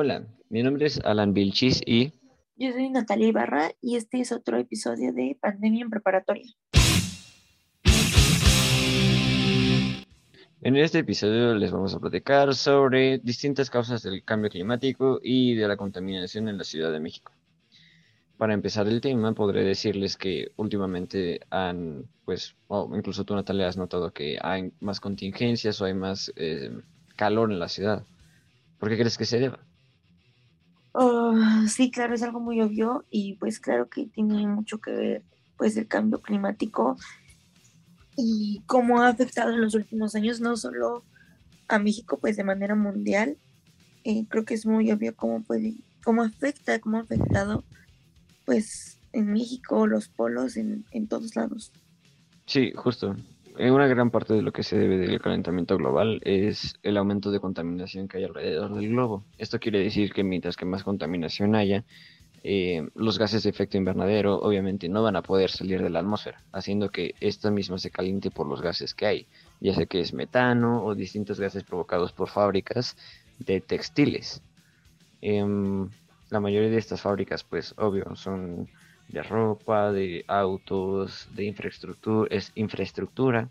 Hola, mi nombre es Alan Vilchis y Yo soy Natalia Ibarra y este es otro episodio de Pandemia en Preparatoria. en este episodio les vamos a platicar sobre distintas causas del cambio climático y de la contaminación en la Ciudad de México. Para empezar el tema, podré decirles que últimamente han, pues, o incluso tú Natalia has notado que hay más contingencias o hay más eh, calor en la ciudad. ¿Por qué crees que se deba? Oh, sí, claro, es algo muy obvio y pues claro que tiene mucho que ver pues el cambio climático y cómo ha afectado en los últimos años no solo a México pues de manera mundial. Eh, creo que es muy obvio cómo puede, cómo afecta, cómo ha afectado pues en México, los polos, en, en todos lados. Sí, justo. Una gran parte de lo que se debe del calentamiento global es el aumento de contaminación que hay alrededor del globo. Esto quiere decir que mientras que más contaminación haya, eh, los gases de efecto invernadero obviamente no van a poder salir de la atmósfera, haciendo que esta misma se caliente por los gases que hay, ya sea que es metano o distintos gases provocados por fábricas de textiles. Em, la mayoría de estas fábricas, pues obvio, son de ropa, de autos, de infraestructura, es infraestructura,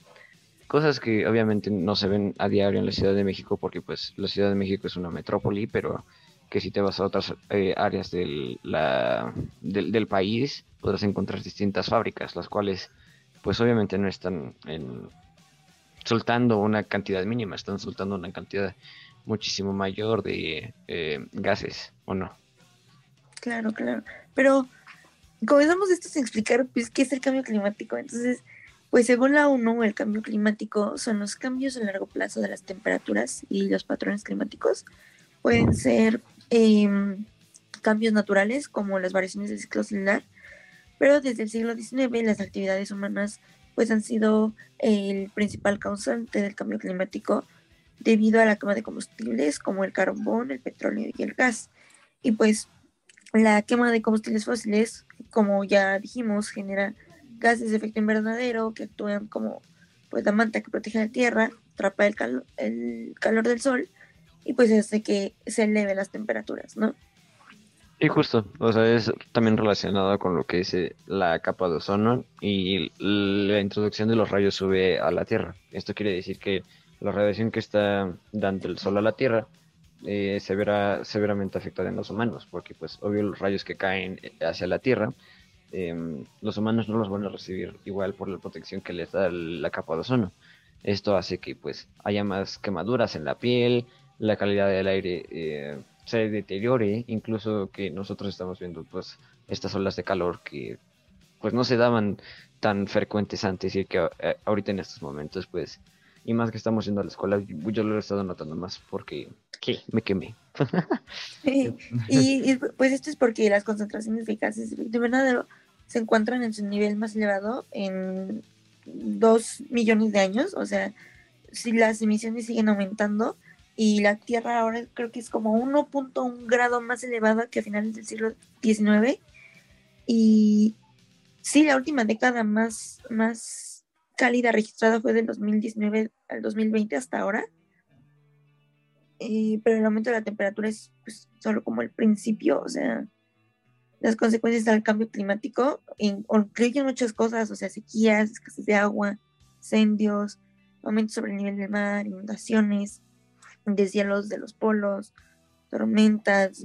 cosas que obviamente no se ven a diario en la Ciudad de México porque pues la Ciudad de México es una metrópoli, pero que si te vas a otras eh, áreas del, la, del, país podrás encontrar distintas fábricas, las cuales pues obviamente no están soltando una cantidad mínima, están soltando una cantidad muchísimo mayor de eh, gases, ¿o no? Claro, claro. Pero comenzamos esto sin explicar pues, qué es el cambio climático. Entonces, pues según la ONU, el cambio climático son los cambios a largo plazo de las temperaturas y los patrones climáticos. Pueden ser eh, cambios naturales como las variaciones del ciclo celular, pero desde el siglo XIX las actividades humanas pues han sido el principal causante del cambio climático debido a la quema de combustibles como el carbón, el petróleo y el gas. Y pues la quema de combustibles fósiles, como ya dijimos, genera gases de efecto invernadero que actúan como pues la manta que protege la tierra, atrapa el, cal el calor del sol y pues hace que se eleve las temperaturas, ¿no? Y justo, o sea, es también relacionado con lo que es la capa de ozono y la introducción de los rayos UV a la Tierra. Esto quiere decir que la radiación que está dando el sol a la Tierra eh, se verá severamente afectada en los humanos, porque pues obvio los rayos que caen hacia la Tierra, eh, los humanos no los van a recibir igual por la protección que les da la capa de ozono. Esto hace que pues haya más quemaduras en la piel, la calidad del aire eh, se deteriore, incluso que nosotros estamos viendo pues estas olas de calor que pues no se daban tan frecuentes antes y que eh, ahorita en estos momentos pues y más que estamos yendo a la escuela yo lo he estado notando más porque ¿qué? me quemé y, y, pues esto es porque las concentraciones de gases de invernadero se encuentran en su nivel más elevado en dos millones de años o sea si las emisiones siguen aumentando y la Tierra ahora creo que es como 1.1 grado más elevada que a finales del siglo XIX. Y sí, la última década más, más cálida registrada fue del 2019 al 2020 hasta ahora. Eh, pero el aumento de la temperatura es pues, solo como el principio, o sea, las consecuencias del cambio climático incluyen muchas cosas, o sea, sequías, escasez de agua, incendios, aumento sobre el nivel del mar, inundaciones, deshielos de los polos, tormentas,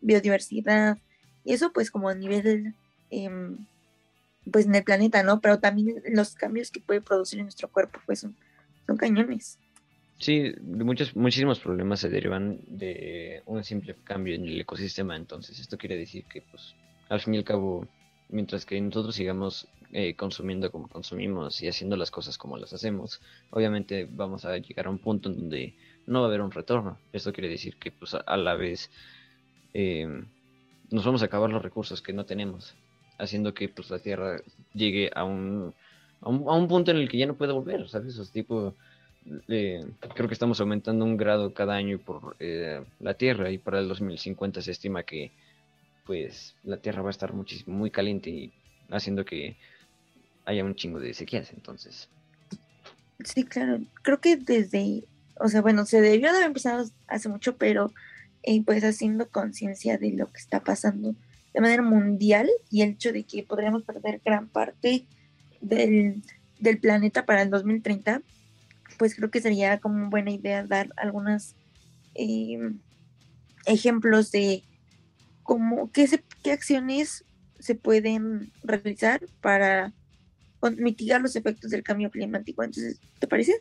biodiversidad, y eso pues como a nivel, eh, pues en el planeta, ¿no? Pero también los cambios que puede producir en nuestro cuerpo, pues son, son cañones. Sí, muchos, muchísimos problemas se derivan de un simple cambio en el ecosistema, entonces esto quiere decir que pues al fin y al cabo, mientras que nosotros sigamos eh, consumiendo como consumimos y haciendo las cosas como las hacemos, obviamente vamos a llegar a un punto en donde no va a haber un retorno. Esto quiere decir que pues a la vez eh, nos vamos a acabar los recursos que no tenemos, haciendo que pues la Tierra llegue a un, a un, a un punto en el que ya no puede volver, ¿sabes? O sea, tipo, eh, creo que estamos aumentando un grado cada año por eh, la Tierra y para el 2050 se estima que pues la Tierra va a estar muchísimo, muy caliente y haciendo que haya un chingo de sequías, entonces. Sí, claro. Creo que desde o sea, bueno, se debió de haber empezado hace mucho, pero y pues haciendo conciencia de lo que está pasando de manera mundial y el hecho de que podríamos perder gran parte del, planeta para el 2030, pues creo que sería como buena idea dar algunos em, ejemplos de cómo, qué, qué acciones se pueden realizar para mitigar los efectos del cambio climático. Entonces, ¿te parece?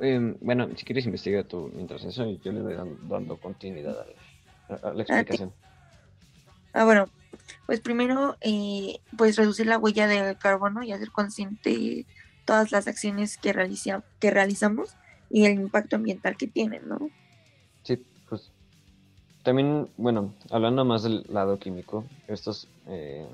Em, bueno, si quieres investigar tú mientras eso, yo le voy dando, continuidad a, la explicación. Ah, bueno, pues primero, eh, pues reducir la huella de carbono y hacer consciente todas las acciones que, realiza, que realizamos y el impacto ambiental que tienen, ¿no? Sí, pues también, bueno, hablando más del lado químico, estos, eh,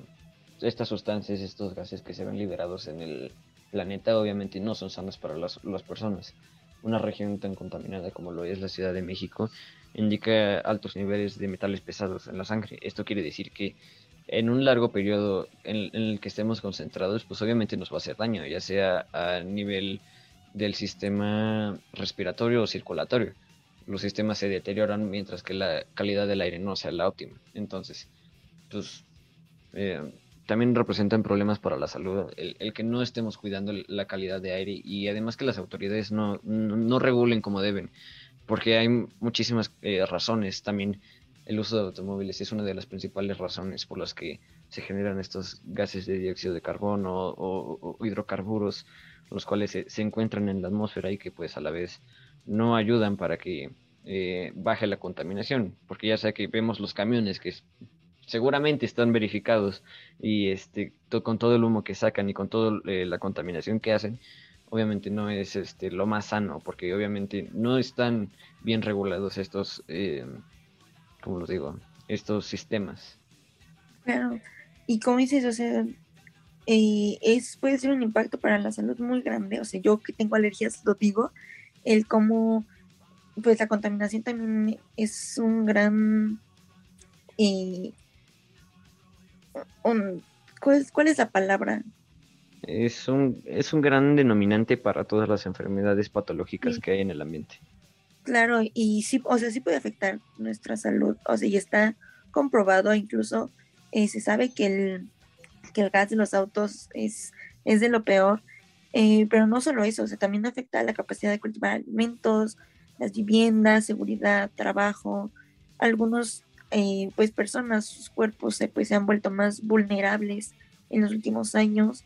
estas sustancias, estos gases que se ven liberados en el planeta, obviamente no son sanos para las, las personas. Una región tan contaminada como lo es la Ciudad de México indica altos niveles de metales pesados en la sangre. Esto quiere decir que en un largo periodo en, el que estemos concentrados, pues obviamente nos va a hacer daño, ya sea a nivel del sistema respiratorio o circulatorio. Los sistemas se deterioran mientras que la calidad del aire no sea la óptima. Entonces, pues eh, también representan problemas para la salud, el, que no estemos cuidando la calidad de aire y además que las autoridades no, no, regulen como deben, porque hay muchísimas eh, razones. También el uso de automóviles es una de las principales razones por las que se generan estos gases de dióxido de carbono o, hidrocarburos, los cuales se, encuentran en la atmósfera y que pues a la vez no ayudan para que eh, baje la contaminación, porque ya sea que vemos los camiones que seguramente están verificados y este con todo el humo que sacan y con toda eh, la contaminación que hacen obviamente no es este lo más sano porque obviamente no están bien regulados estos eh, como digo estos sistemas. Claro. Y como dices o sea eh, es puede ser un impacto para la salud muy grande o sea yo que tengo alergias lo digo el cómo pues la contaminación también es un gran eh, ¿cuál, es la palabra? Es un, es un gran denominante para todas las enfermedades patológicas que hay en el ambiente. Claro, y sí, o sea, sí puede afectar nuestra salud, o sea, y está comprobado, incluso eh, se sabe que el, que el gas de los autos es, es de lo peor, eh, pero no solo eso, o sea, también afecta la capacidad de cultivar alimentos, las viviendas, seguridad, trabajo, algunos eh, pues personas, sus cuerpos pues, se han vuelto más vulnerables en los últimos años.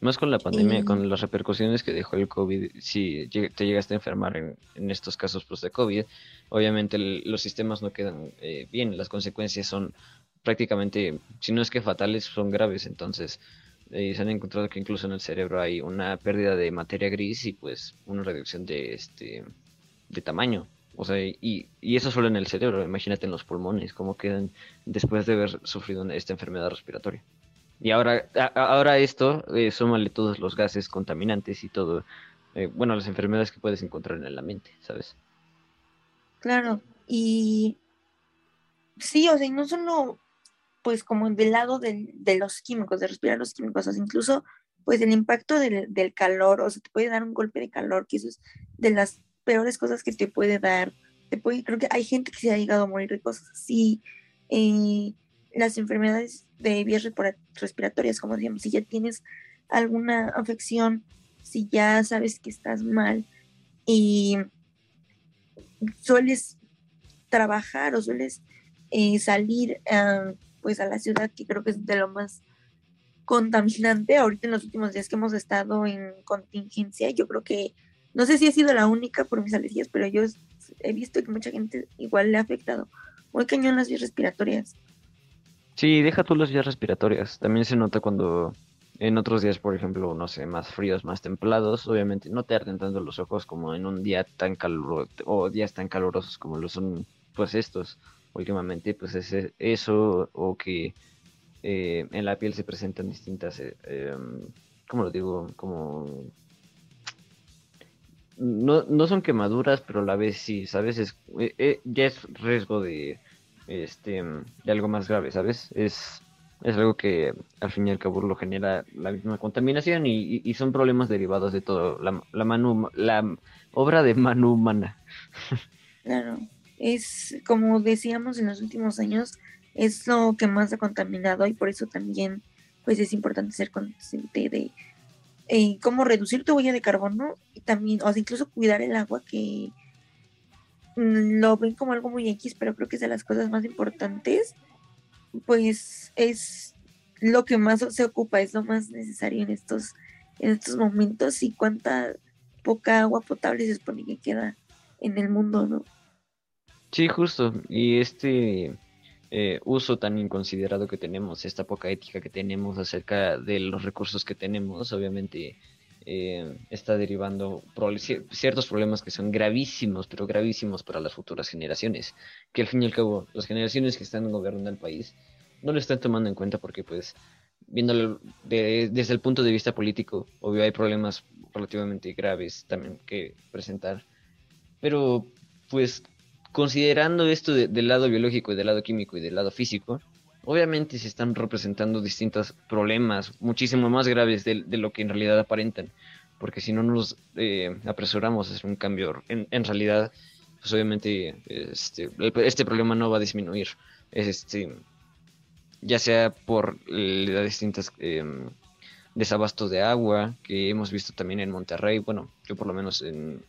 Más con la pandemia, con las repercusiones que dejó el COVID, si te llegaste a enfermar en, estos casos pues, de COVID, obviamente los sistemas no quedan eh, bien, las consecuencias son prácticamente, si no es que fatales, son graves, entonces eh, se han encontrado que incluso en el cerebro hay una pérdida de materia gris y pues una reducción de este de tamaño. O sea, y, y eso solo en el cerebro, imagínate en los pulmones, cómo quedan después de haber sufrido esta enfermedad respiratoria. Y ahora, ahora esto, eh, súmale todos los gases contaminantes y todo, eh, bueno, las enfermedades que puedes encontrar en la mente, ¿sabes? Claro, y sí, o sea, y no solo, pues como del lado de, de los químicos, de respirar los químicos, o sea, incluso, pues el impacto del, del calor, o sea, te puede dar un golpe de calor, que eso es de las peores cosas que te puede dar. Te puede, creo que hay gente que se ha llegado a morir de cosas así. Eh, las enfermedades de vías respiratorias, como decíamos, si ya tienes alguna afección, si ya sabes que estás mal y sueles trabajar o sueles eh, salir pues a la ciudad, que creo que es de lo más contaminante. Ahorita en los últimos días que hemos estado en contingencia, yo creo que no sé si he sido la única por mis alergias, pero yo he visto que mucha gente igual le ha afectado muy cañón las vías respiratorias. Sí, deja tú las vías respiratorias. También se nota cuando en otros días, por ejemplo, no sé, más fríos, más templados, obviamente no te arden tanto los ojos como en un día tan caluroso o días tan calurosos como lo son pues estos últimamente, pues es eso o que eh, en la piel se presentan distintas, eh, em, ¿cómo lo digo? Como no, no son quemaduras, pero a la vez sí, ¿sabes? Es, eh, eh, ya es riesgo de, este, de algo más grave, ¿sabes? Es, es algo que al fin y al cabo lo genera la misma contaminación y, y, son problemas derivados de todo, la, la, manu, la obra de mano humana. Claro, es como decíamos en los últimos años, es lo que más ha contaminado y por eso también pues es importante ser consciente de eh, cómo reducir tu huella de carbono y también, o sea, incluso cuidar el agua que lo ven como algo muy X, pero creo que es de las cosas más importantes, pues es lo que más se ocupa, es lo más necesario en estos, en estos momentos y cuánta poca agua potable se supone que queda en el mundo, ¿no? Sí, justo. Y este eh, uso tan inconsiderado que tenemos, esta poca ética que tenemos acerca de los recursos que tenemos, obviamente eh, está derivando ciertos problemas que son gravísimos, pero gravísimos para las futuras generaciones, que al fin y al cabo las generaciones que están gobernando el país no lo están tomando en cuenta porque pues viéndolo desde el punto de vista político, obvio hay problemas relativamente graves también que presentar, pero pues considerando esto del lado biológico y del lado químico y del lado físico, obviamente se están representando distintos problemas muchísimo más graves de, lo que en realidad aparentan, porque si no nos eh, apresuramos a hacer un cambio, en, realidad, pues obviamente este, este, problema no va a disminuir, este, ya sea por las distintas... Em, desabastos de agua que hemos visto también en Monterrey, bueno, yo por lo menos en,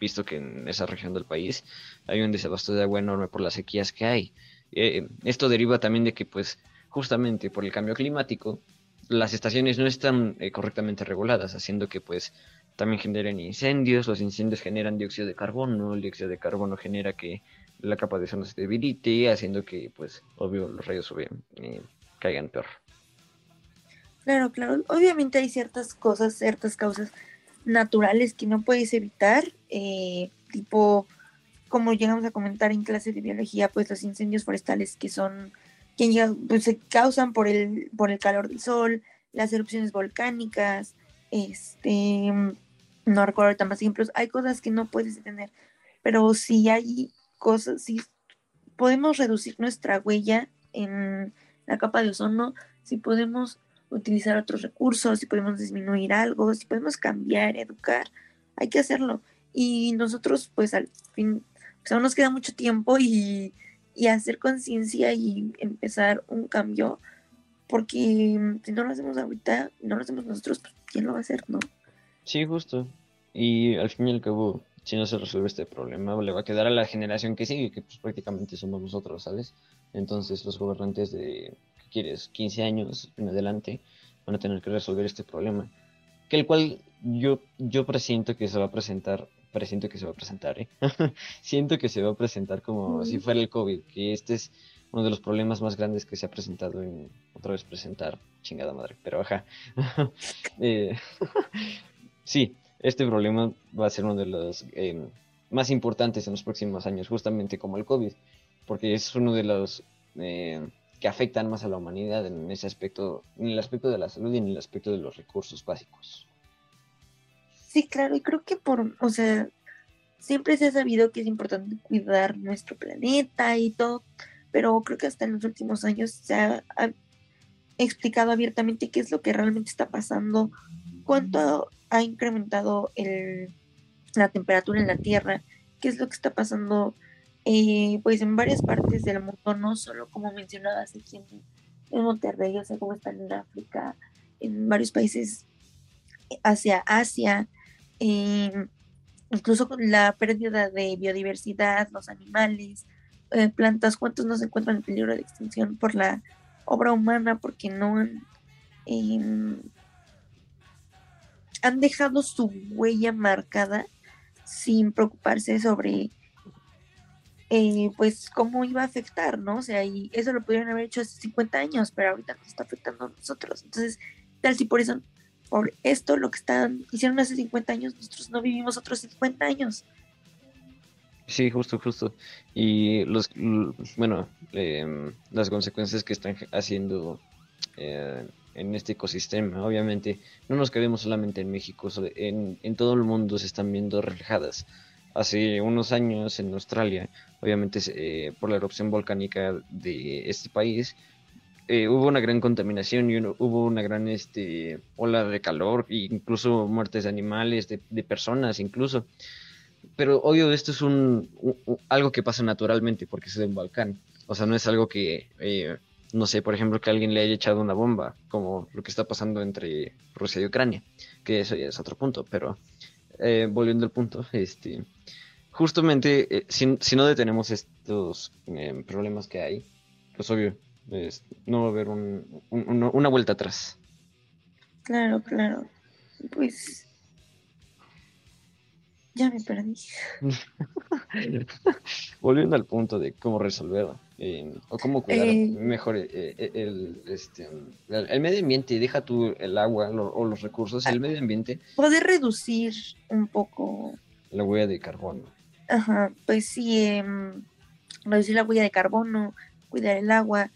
visto que en esa región del país hay un desabasto de agua enorme por las sequías que hay. Eh, esto deriva también de que, pues, justamente por el cambio climático, las estaciones no están eh, correctamente reguladas, haciendo que, pues, también generen incendios, los incendios generan dióxido de carbono, el dióxido de carbono genera que la capa de ozono se debilite, haciendo que, pues, obvio, los rayos eh, caigan peor. Claro, claro. Obviamente hay ciertas cosas, ciertas causas naturales que no puedes evitar, tipo, como llegamos a comentar en clase de biología, pues los incendios forestales que son, que pues, se causan por el, por el calor del sol, las erupciones volcánicas, este, no recuerdo ahorita más ejemplos, hay cosas que no puedes detener, pero si hay cosas, si podemos reducir nuestra huella en la capa de ozono, si podemos utilizar otros recursos, si podemos disminuir algo, si podemos cambiar, educar, hay que hacerlo. Y nosotros, pues al fin, pues aún nos queda mucho tiempo y, hacer conciencia y empezar un cambio, porque si no lo hacemos ahorita, no lo hacemos nosotros, pues ¿quién lo va a hacer, no? Sí, justo. Y al fin y al cabo, si no se resuelve este problema, le va a quedar a la generación que sigue, que pues prácticamente somos nosotros, ¿sabes? Entonces los gobernantes de quieres, 15 años en adelante, van a tener que resolver este problema. Que el cual yo, yo presiento que se va a presentar, presiento que se va a presentar, ¿eh? Siento que se va a presentar como si fuera el COVID, que este es uno de los problemas más grandes que se ha presentado en otra vez presentar, chingada madre, pero ajá. Eh, sí, este problema va a ser uno de los em, más importantes en los próximos años, justamente como el COVID, porque es uno de los eh, que afectan más a la humanidad en ese aspecto, en el aspecto de la salud y en el aspecto de los recursos básicos. Sí, claro, y creo que por, o sea, siempre se ha sabido que es importante cuidar nuestro planeta y todo, pero creo que hasta en los últimos años se ha, explicado abiertamente qué es lo que realmente está pasando, cuánto ha incrementado el, la temperatura en la Tierra, qué es lo que está pasando eh, pues en varias partes del mundo, no solo como mencionabas aquí en, Monterrey, o sea, como están en África, en varios países hacia Asia, incluso con la pérdida de biodiversidad, los animales, eh, plantas, cuántos no se encuentran en peligro de extinción por la obra humana, porque no han, em, han dejado su huella marcada sin preocuparse sobre eh, pues cómo iba a afectar, ¿no? O sea, y eso lo pudieron haber hecho hace 50 años, pero ahorita nos está afectando a nosotros. Entonces, tal si por eso, por esto, lo que están, hicieron hace 50 años, nosotros no vivimos otros 50 años. Sí, justo, justo. Y los, bueno, em, las consecuencias que están haciendo eh, en este ecosistema, obviamente, no nos quedemos solamente en México, en, en todo el mundo se están viendo reflejadas hace unos años en Australia, obviamente eh, por la erupción volcánica de este país, eh, hubo una gran contaminación y hubo una gran este, ola de calor, e incluso muertes de animales, de, personas incluso. pero obvio esto es un, algo que pasa naturalmente porque es de un volcán. O sea, no es algo que, eh, no sé, por ejemplo, que alguien le haya echado una bomba, como lo que está pasando entre Rusia y Ucrania, que eso ya es otro punto, pero eh, volviendo al punto, este, justamente, eh, si, si, no detenemos estos problemas que hay, pues obvio, no va a haber una vuelta atrás. Claro, claro. Pues ya me perdí. Volviendo al punto de cómo resolverlo eh, o cómo cuidar eh, mejor eh, el, este, el, medio ambiente, deja tú el agua o los recursos, el medio ambiente. Poder reducir un poco la huella de carbono. Ajá, pues sí, em, reducir la huella de carbono, cuidar el agua,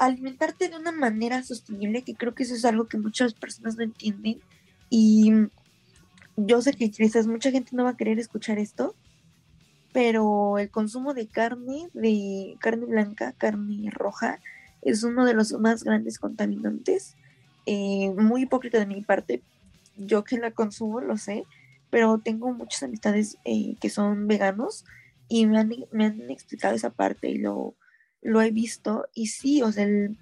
alimentarte de una manera sostenible, que creo que eso es algo que muchas personas no entienden. Y yo sé que quizás mucha gente no va a querer escuchar esto, pero el consumo de carne, de carne blanca, carne roja, es uno de los más grandes contaminantes. Eh, muy hipócrita de mi parte, yo que la consumo lo sé, pero tengo muchas amistades eh, que son veganos y me han, me han explicado esa parte y lo, lo he visto y sí, o sea, el,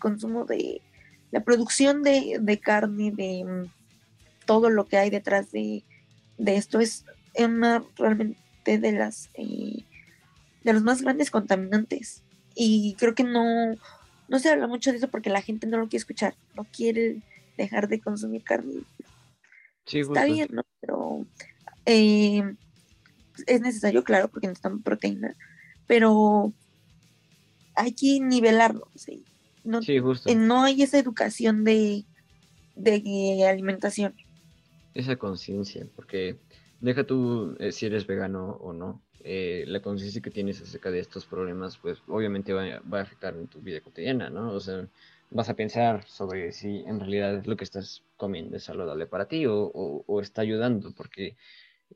consumo de la producción de, carne, de mm, todo lo que hay detrás de, esto es una realmente de las eh, de los más grandes contaminantes y creo que no no se habla mucho de eso porque la gente no lo quiere escuchar, no quiere dejar de consumir carne. Está bien, ¿no? Pero eh, es necesario, claro, porque necesitamos proteína, pero hay que nivelarlo. ¿sí? No, justo. no hay esa educación de, de alimentación. Esa conciencia, porque deja tú eh, si eres vegano o no. Eh, la conciencia que tienes acerca de estos problemas, pues obviamente va, a afectar en tu vida cotidiana, ¿no? O sea, vas a pensar sobre si en realidad lo que estás comiendo es saludable para ti o, o, está ayudando, porque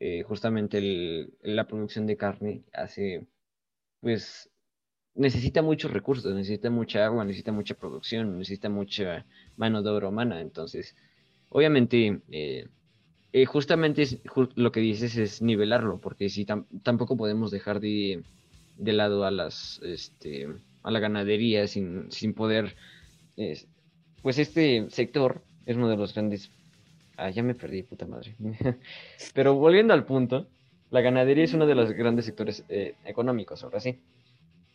eh, justamente la producción de carne hace, pues, necesita muchos recursos, necesita mucha agua, necesita mucha producción, necesita mucha mano de obra humana. Entonces, obviamente, eh, eh, justamente lo que dices es nivelarlo, porque si tampoco podemos dejar de, de, lado a las este, a la ganadería sin, sin poder. pues este sector es uno de los grandes. Ah, ya me perdí, puta madre. Pero volviendo al punto, la ganadería es uno de los grandes sectores eh, económicos, ahora sí.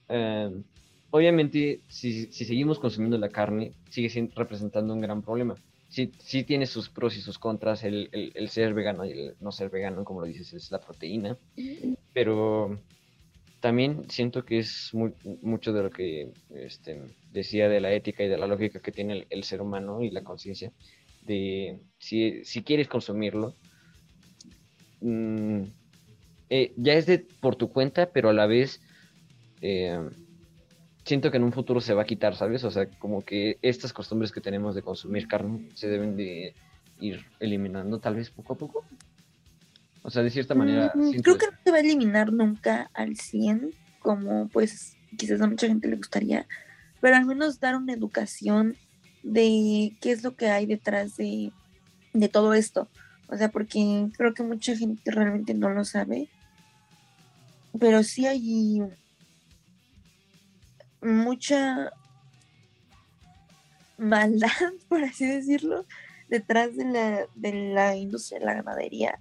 Em, obviamente, si, seguimos consumiendo la carne, sigue siendo, representando un gran problema. Sí, tiene sus pros y sus contras el, ser vegano y el no ser vegano, como lo dices, es la proteína. Pero también siento que es mucho de lo que este, decía de la ética y de la lógica que tiene el, ser humano y la conciencia. De si, quieres consumirlo, mm, eh, ya es de por tu cuenta, pero a la vez eh, siento que en un futuro se va a quitar, ¿sabes? O sea, como que estas costumbres que tenemos de consumir carne se deben de ir eliminando tal vez poco a poco. O sea, de cierta manera... Mm, creo que no se va a eliminar nunca al 100, como pues quizás a mucha gente le gustaría, pero al menos dar una educación de qué es lo que hay detrás de, de todo esto. O sea, porque creo que mucha gente realmente no lo sabe, pero sí hay mucha maldad, por así decirlo, detrás de la, de la industria de la ganadería.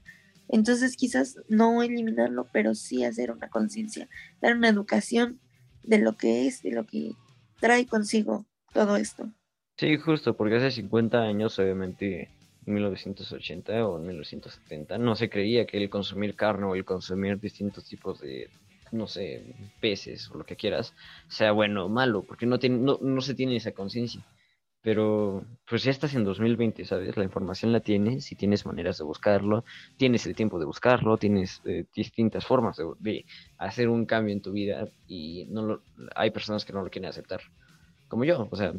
Entonces quizás no eliminarlo, pero sí hacer una conciencia, dar una educación de lo que es, de lo que trae consigo todo esto. Sí, justo, porque hace 50 años, obviamente, en 1980 o en 1970, no se creía que el consumir carne o el consumir distintos tipos de no sé, peces o lo que quieras, sea bueno o malo, porque no, tiene, no, no se tiene esa conciencia. Pero pues ya estás en 2020, ¿sabes? La información la tienes y tienes maneras de buscarlo, tienes el tiempo de buscarlo, tienes eh, distintas formas de, hacer un cambio en tu vida y no lo, hay personas que no lo quieren aceptar, como yo. O sea,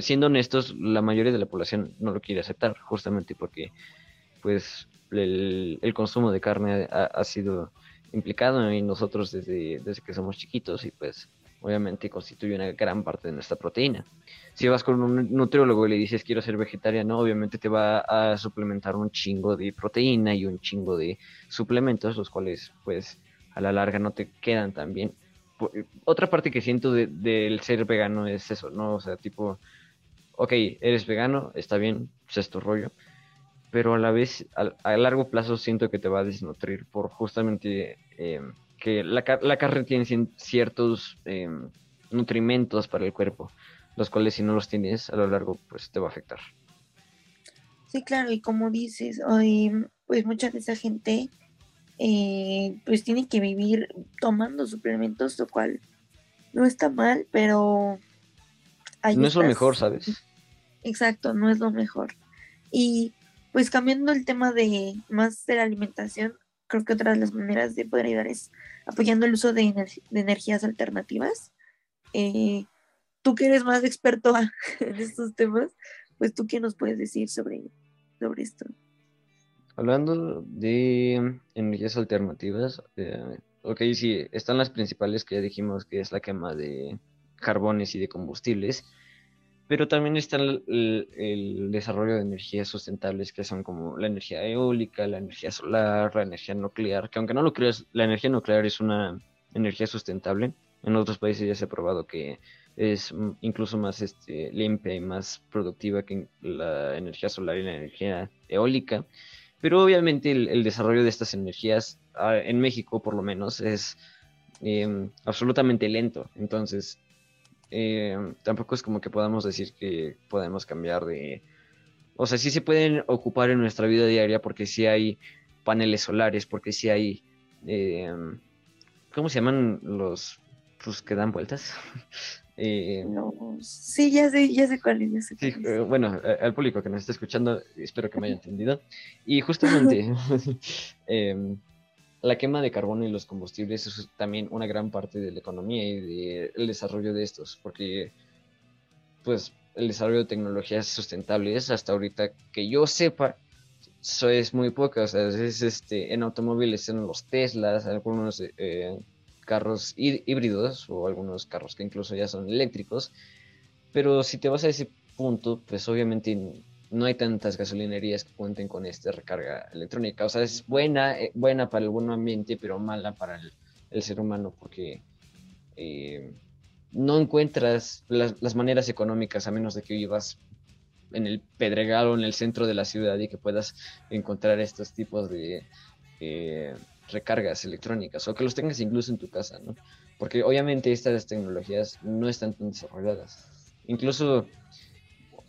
siendo honestos, la mayoría de la población no lo quiere aceptar, justamente porque pues el, el consumo de carne ha sido implicado en nosotros desde, desde que somos chiquitos y pues obviamente constituye una gran parte de nuestra proteína. Si vas con un nutriólogo y le dices quiero ser vegetariano, obviamente te va a suplementar un chingo de proteína y un chingo de suplementos, los cuales pues a la larga no te quedan tan bien. Otra parte que siento del ser vegano es eso, ¿no? O sea, tipo, ok, eres vegano, está bien, pues es tu rollo, pero a la vez, a, largo plazo siento que te va a desnutrir por justamente eh, que la, la, carne tiene ciertos em, nutrimentos para el cuerpo, los cuales si no los tienes a lo largo, pues te va a afectar. Sí, claro, y como dices, hoy, pues mucha de esa gente eh, pues tiene que vivir tomando suplementos, lo cual no está mal, pero... no es lo mejor, ¿sabes? Exacto, no es lo mejor. Y pues cambiando el tema de más de la alimentación, creo que otra de las maneras de poder ayudar es apoyando el uso de, energías alternativas. Eh, tú que eres más experto en estos temas, pues tú qué nos puedes decir sobre, sobre esto. Hablando de energías alternativas, eh, ok, sí, están las principales que ya dijimos que es la quema de carbones y de combustibles, pero también está el, desarrollo de energías sustentables que son como la energía eólica, la energía solar, la energía nuclear, que aunque no lo creas, la energía nuclear es una energía sustentable. En otros países ya se ha probado que es incluso más este, limpia y más productiva que la energía solar y la energía eólica. Pero obviamente el, desarrollo de estas energías, ah, en México por lo menos, es em, absolutamente lento. Entonces, eh, tampoco es como que podamos decir que podemos cambiar de... O sea, sí se pueden ocupar en nuestra vida diaria porque sí hay paneles solares, porque sí hay... Eh, ¿Cómo se llaman los pues, que dan vueltas? Eh, no, sí, ya sé, ya sé cuál es. bueno, al público que nos está escuchando, espero que me haya entendido. Y justamente, em, la quema de carbono y los combustibles es también una gran parte de la economía y del desarrollo de estos, porque pues el desarrollo de tecnologías sustentables hasta ahorita que yo sepa eso es muy poco, o sea, es este, en automóviles en los Teslas, algunos eh, carros híbridos o algunos carros que incluso ya son eléctricos, pero si te vas a ese punto, pues obviamente no hay tantas gasolinerías que cuenten con esta recarga electrónica. O sea, es buena, eh, buena para el buen ambiente, pero mala para el, ser humano porque eh, no encuentras las, maneras económicas a menos de que vivas en el Pedregal o en el centro de la ciudad y que puedas encontrar estos tipos de eh, recargas electrónicas o que los tengas incluso en tu casa, ¿no? Porque obviamente estas tecnologías no están tan desarrolladas. Incluso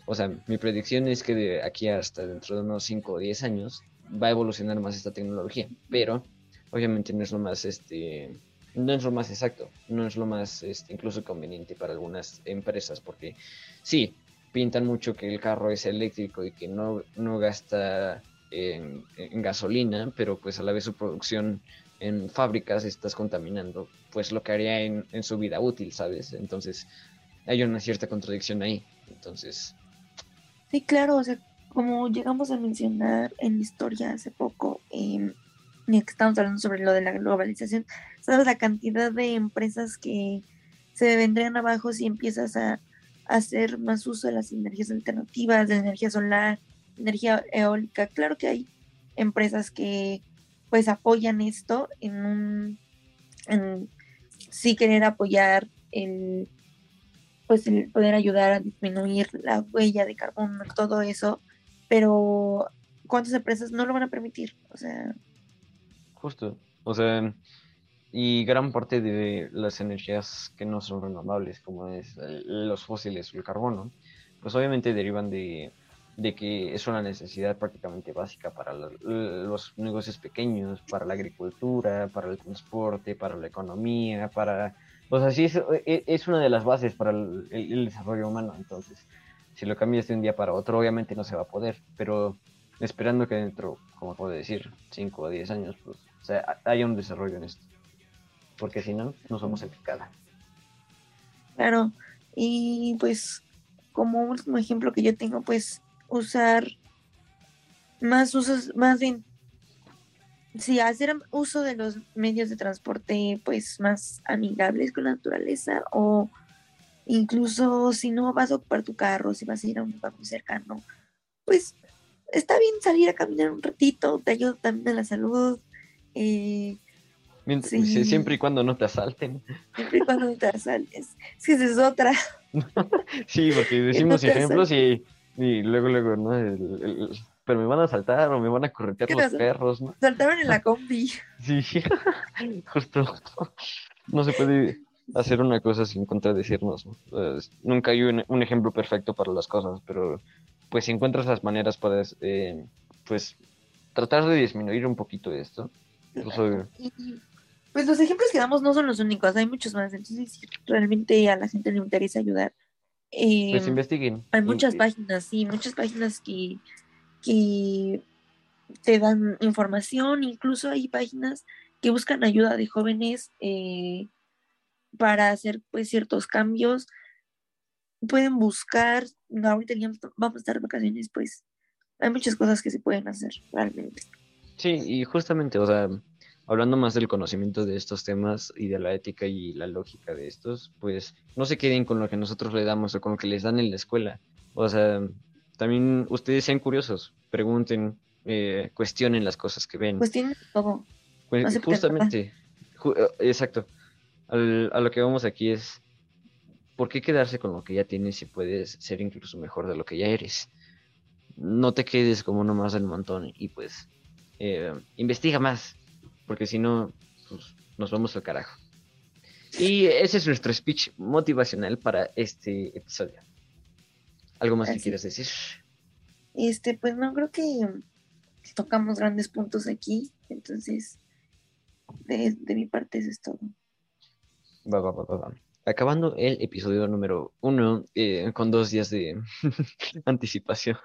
o sea, mi predicción es que de aquí hasta dentro de unos 5 o 10 años va a evolucionar más esta tecnología, pero obviamente no es lo más, este, no es lo más exacto, no es lo más, este, incluso conveniente para algunas empresas, porque sí, pintan mucho que el carro es eléctrico y que no, no gasta en, gasolina, pero pues a la vez su producción en fábricas estás contaminando, pues lo que haría en, en su vida útil, ¿sabes? Entonces hay una cierta contradicción ahí. Entonces, Sí, claro, o sea, como llegamos a mencionar en la historia hace poco, eh, estamos hablando sobre lo de la globalización, sabes la cantidad de empresas que se vendrían abajo si empiezas a, hacer más uso de las energías alternativas, de energía solar, energía eólica. Claro que hay empresas que pues apoyan esto en un en sí querer apoyar el pues el poder ayudar a disminuir la huella de carbono, todo eso, pero ¿cuántas empresas no lo van a permitir? O sea... Justo, o sea, y gran parte de las energías que no son renovables, como es los fósiles o el carbono, pues obviamente derivan de, de que es una necesidad prácticamente básica para los negocios pequeños, para la agricultura, para el transporte, para la economía, para o sea, sí e, es, una de las bases para el, desarrollo humano. Entonces, si lo cambias de un día para otro, obviamente no se va a poder. Pero esperando que dentro, como puedo decir, 5 o 10 años, pues, o sea, haya un desarrollo en esto. Porque si no, no somos eficaces. Claro. Y pues, como último ejemplo que yo tengo, pues, usar más usos, más bien sí, hacer uso de los medios de transporte pues más amigables con la naturaleza o incluso si no vas a ocupar tu carro, si vas a ir a un lugar muy cercano, pues está bien salir a caminar un ratito, te ayuda también a la salud. Eh, Siempre y cuando no te asalten. Siempre y cuando no te asalten. Es que esa es otra. sí, porque decimos ejemplos y, y, luego, luego, ¿no? Pero me van a asaltar o me van a corretear los perros, ¿no? Saltaron en la combi. Sí, justo. No se puede hacer una cosa sin contradecirnos. nunca hay un, ejemplo perfecto para las cosas, pero pues si encuentras las maneras puedes, eh, pues, tratar de disminuir un poquito esto. Pues, pues los ejemplos que damos no son los únicos, hay muchos más. Entonces, si realmente a la gente le interesa ayudar, pues em, investiguen. Hay muchas páginas, sí, muchas páginas que, que te dan información, incluso hay páginas que buscan ayuda de jóvenes eh, para hacer pues ciertos cambios. Pueden buscar, ahorita vamos a estar vacaciones, pues hay muchas cosas que se pueden hacer realmente. Sí, y justamente, o sea, hablando más del conocimiento de estos temas y de la ética y la lógica de estos, pues no se queden con lo que nosotros le damos o con lo que les dan en la escuela. O sea, también ustedes sean curiosos, pregunten, eh, cuestionen las cosas que ven. Cuestionen todo. Justamente, eh, exacto. a lo que vamos aquí es, ¿por qué quedarse con lo que ya tienes si puedes ser incluso mejor de lo que ya eres? No te quedes como uno más del montón y pues eh, investiga más, porque si no, pues, nos vamos al carajo. Y ese es nuestro speech motivacional para este episodio. ¿Algo más que quieras decir? Este, pues no, creo que tocamos grandes puntos aquí, entonces, de, mi parte eso es todo. Va, va, va, va. Acabando el episodio número uno, eh, con dos días de anticipación.